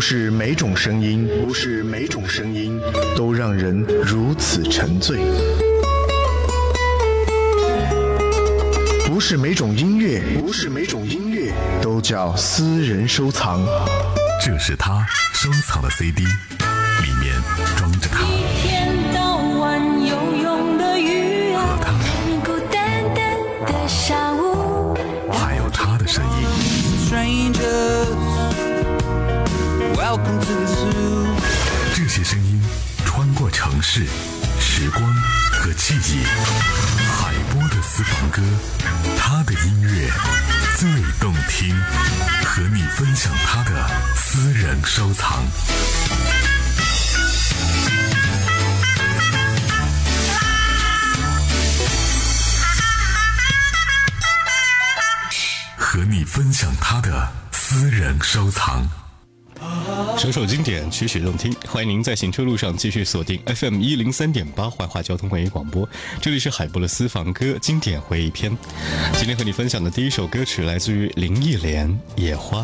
不是每种声音，不是每种声音都让人如此沉醉。不是每种音乐，不是每种音乐都叫私人收藏。这是他收藏的 CD。是时光和记忆，海波的私房歌，他的音乐最动听，和你分享他的私人收藏，和你分享他的私人收藏。首首经典，曲曲动听。欢迎您在行车路上继续锁定 FM 一零三点八怀化交通文艺广播，这里是海波的私房歌经典回忆篇。今天和你分享的第一首歌曲来自于林忆莲，《野花》。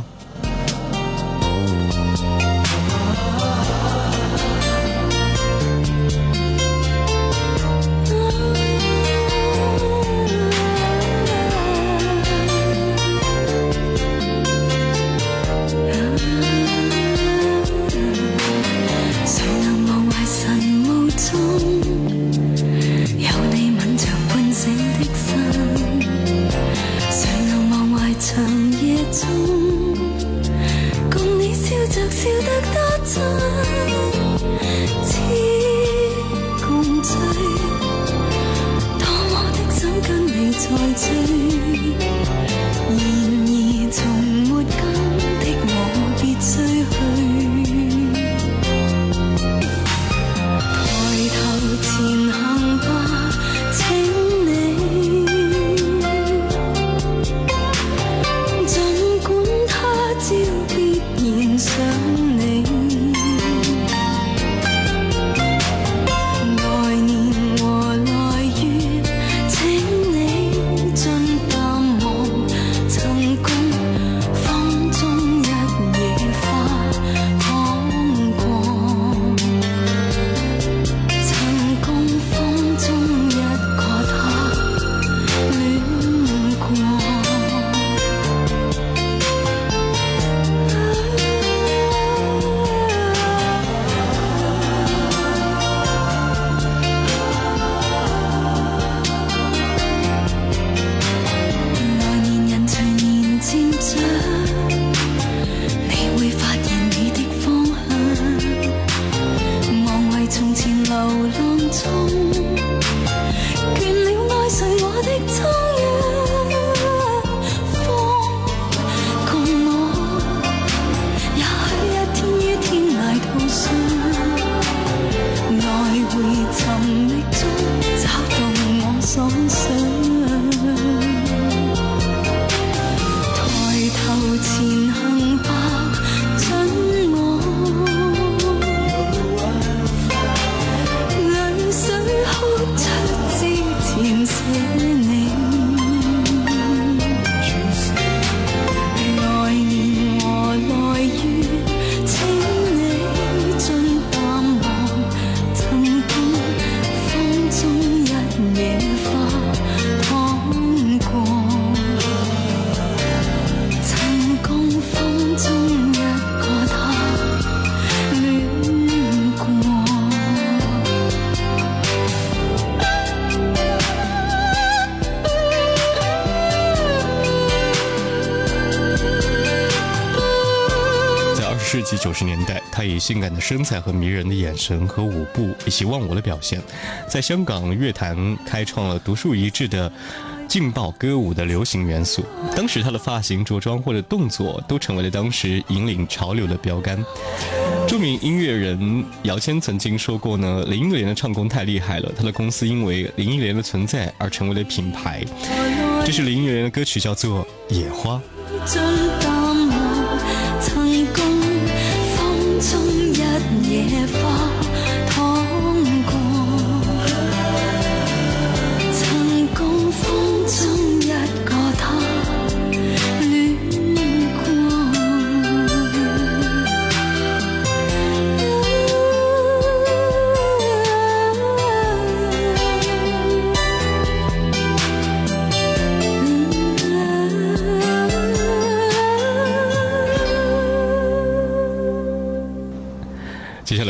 在追。以性感的身材和迷人的眼神和舞步以及忘我的表现，在香港乐坛开创了独树一帜的劲爆歌舞的流行元素。当时她的发型、着装或者动作都成为了当时引领潮流的标杆。著名音乐人姚谦曾经说过呢：“林忆莲的唱功太厉害了，她的公司因为林忆莲的存在而成为了品牌。”这是林忆莲的歌曲，叫做《野花》。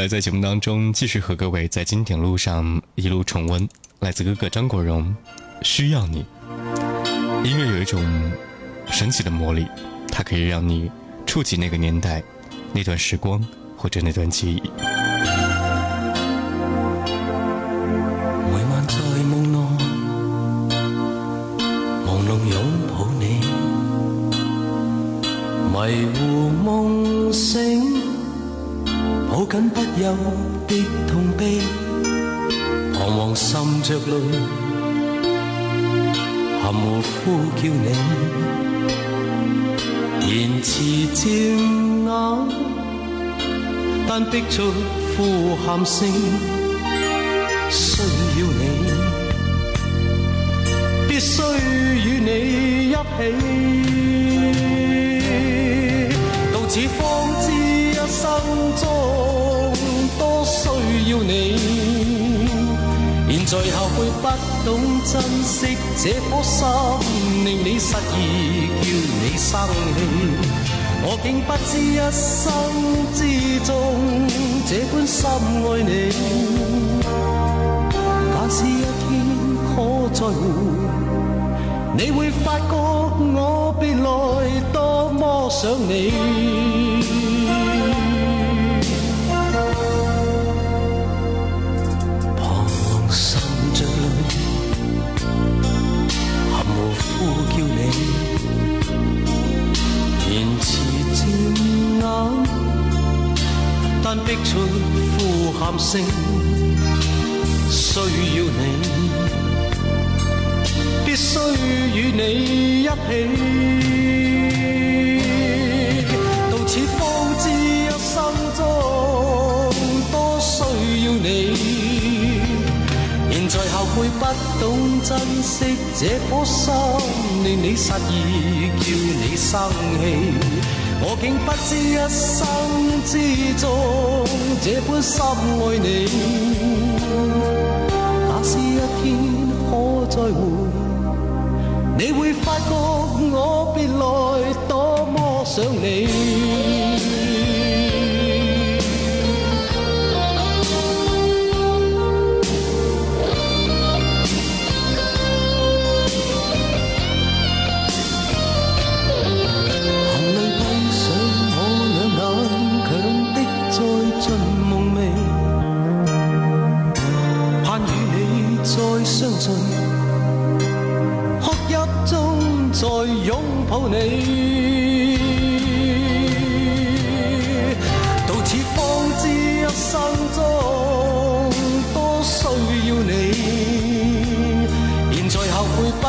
在节目当中，继续和各位在经典路上一路重温，来自哥哥张国荣，《需要你》。音乐有一种神奇的魔力，它可以让你触及那个年代、那段时光或者那段记忆。抱紧不休的痛悲，彷徨渗着泪，含糊呼叫你，言辞渐眼，但逼出呼喊声，需要你，必须与你一起。你，现在后悔不懂珍惜这颗心，令你失意，叫你生气。我竟不知一生之中这般深爱你。假使一天可再会，你会发觉我别来多么想你。逼出呼喊声，需要你，必须与你一起。到此方知一生中多需要你。现在后悔不懂珍惜这颗心，令你失意，叫你生气。我竟不知一生之中这般深爱你，假使一天可再会，你会发觉我别来多么想你。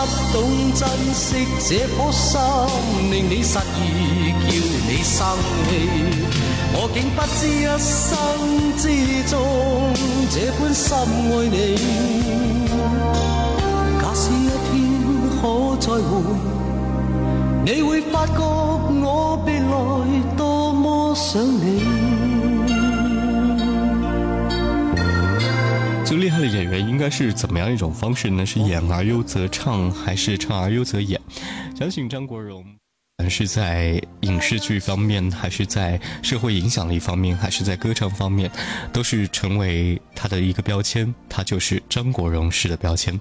不懂珍惜这颗心，令你失意，叫你生气。我竟不知一生之中这般深爱你。假使一天可再会，你会发觉我别来多么想你。厉害的演员应该是怎么样一种方式呢？是演而优则唱，还是唱而优则演？想请张国荣，是在影视剧方面，还是在社会影响力方面，还是在歌唱方面，都是成为他的一个标签。他就是张国荣式的标签。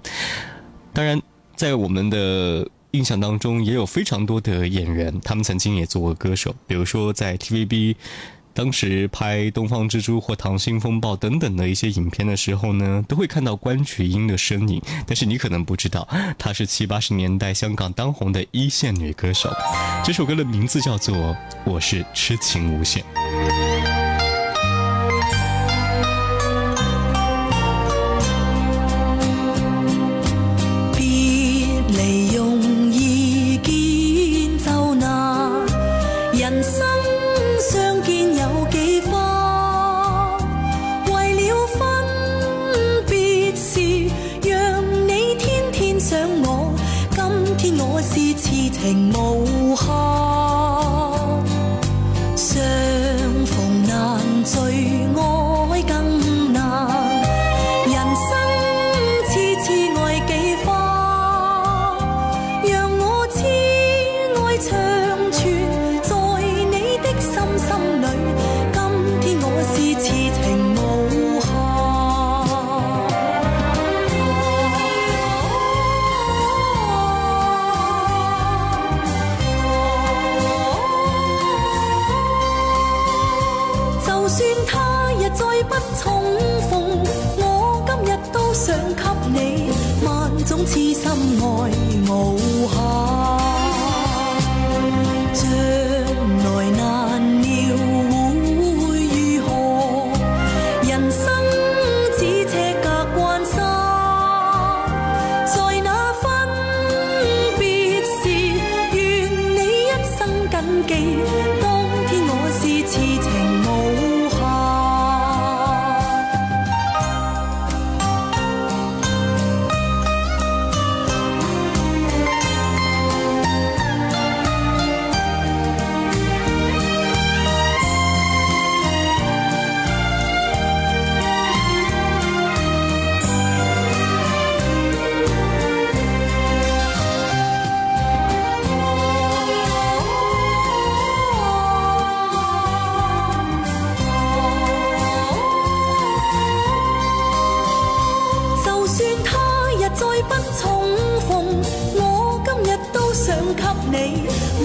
当然，在我们的印象当中，也有非常多的演员，他们曾经也做过歌手，比如说在 TVB。当时拍《东方之珠》或《溏心风暴》等等的一些影片的时候呢，都会看到关菊英的身影。但是你可能不知道，她是七八十年代香港当红的一线女歌手。这首歌的名字叫做《我是痴情无限》。曾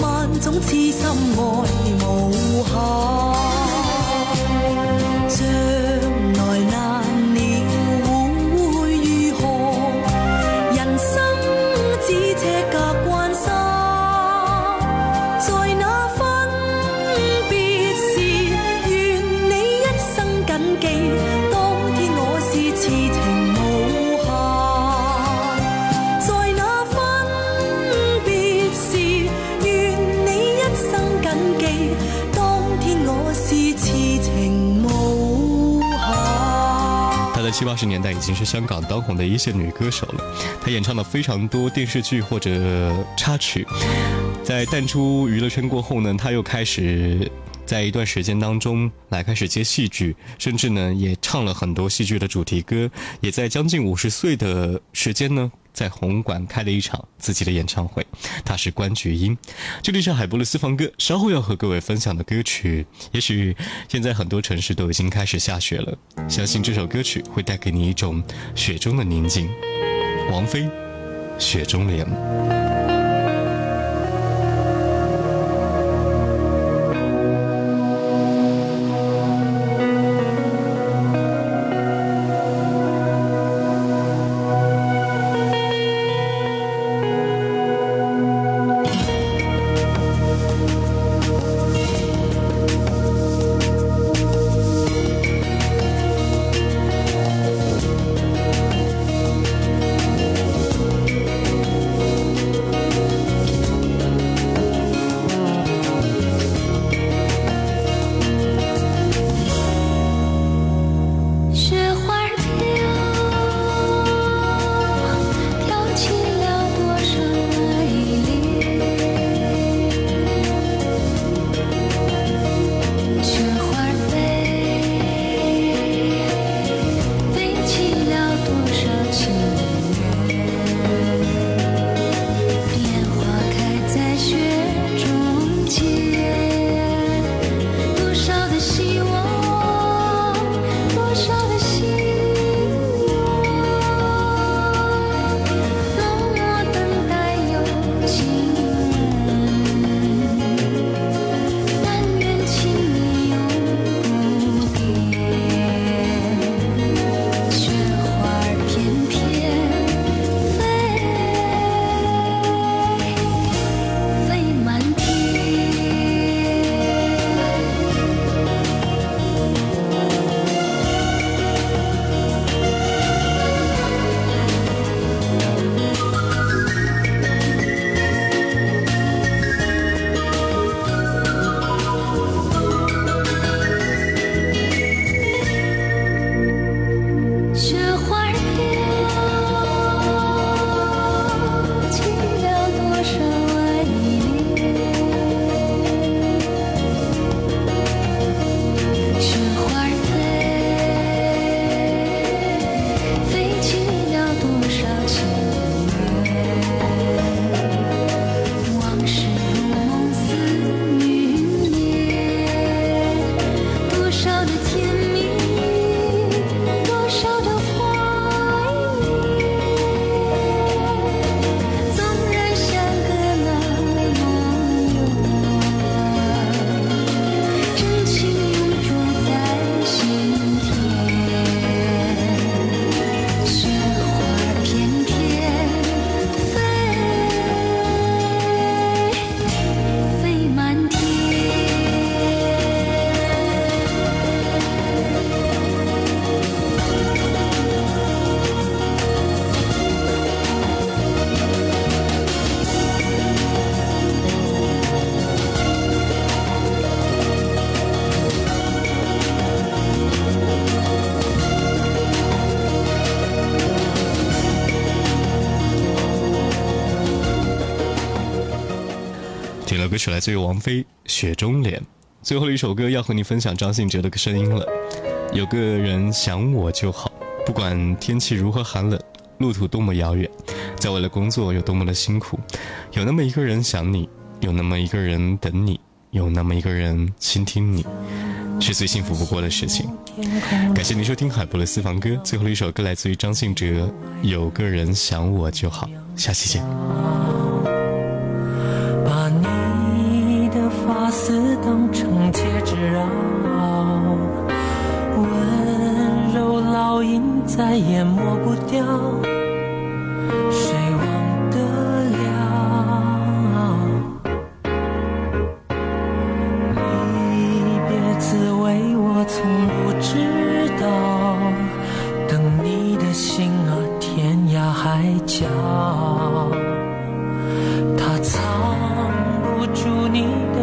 万种痴心爱无限。八十年代已经是香港当红的一线女歌手了，她演唱了非常多电视剧或者插曲。在淡出娱乐圈过后呢，她又开始在一段时间当中来开始接戏剧，甚至呢也唱了很多戏剧的主题歌。也在将近五十岁的时间呢。在红馆开了一场自己的演唱会，他是关菊英。这里上海波的私房歌，稍后要和各位分享的歌曲，也许现在很多城市都已经开始下雪了，相信这首歌曲会带给你一种雪中的宁静。王菲，《雪中莲》。歌曲来自于王菲《雪中莲》，最后的一首歌要和你分享张信哲的声音了。有个人想我就好，不管天气如何寒冷，路途多么遥远，在为的工作有多么的辛苦，有那么一个人想你，有那么一个人等你，有那么一个人倾听你，是最幸福不过的事情。感谢您收听海博的私房歌，最后的一首歌来自于张信哲《有个人想我就好》，下期见。自当成戒指绕，温柔烙印再也抹不掉。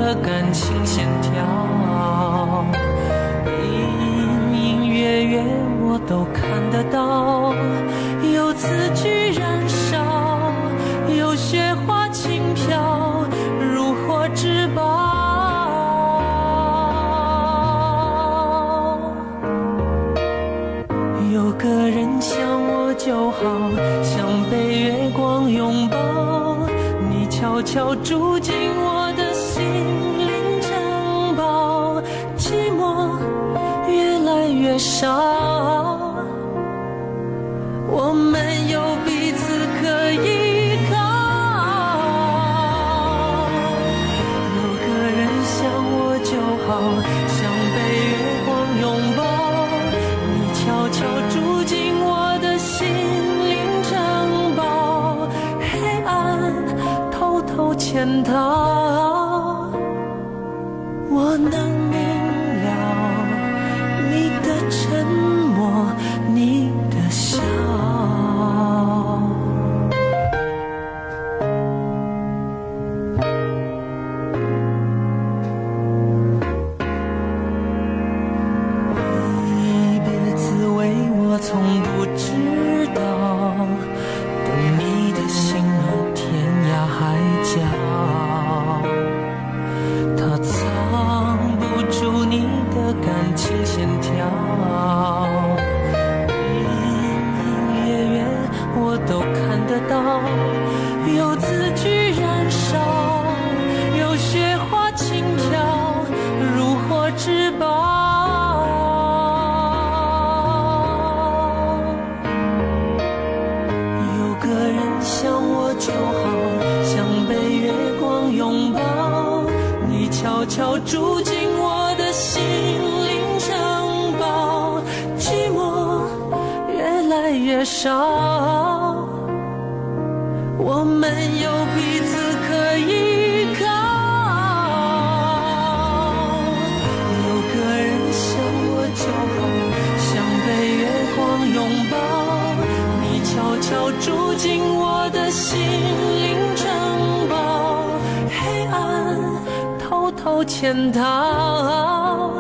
的感情线条，隐隐约约我都看得到，有词句燃烧，有雪花轻飘，如获至宝。有个人想我就好，像被月光拥抱，你悄悄住进。笑，我们有彼此可依靠。有个人想我就好，像被月光拥抱。你悄悄住进我的心灵城堡，黑暗偷偷潜逃。就好像被月光拥抱，你悄悄住进我的心灵城堡，寂寞越来越少，我们有。潜逃，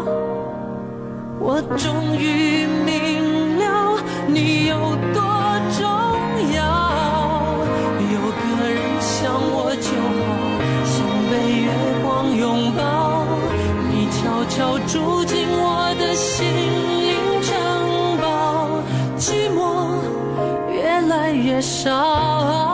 我终于明了你有多重要。有个人想我就好，像被月光拥抱。你悄悄住进我的心灵城堡，寂寞越来越少。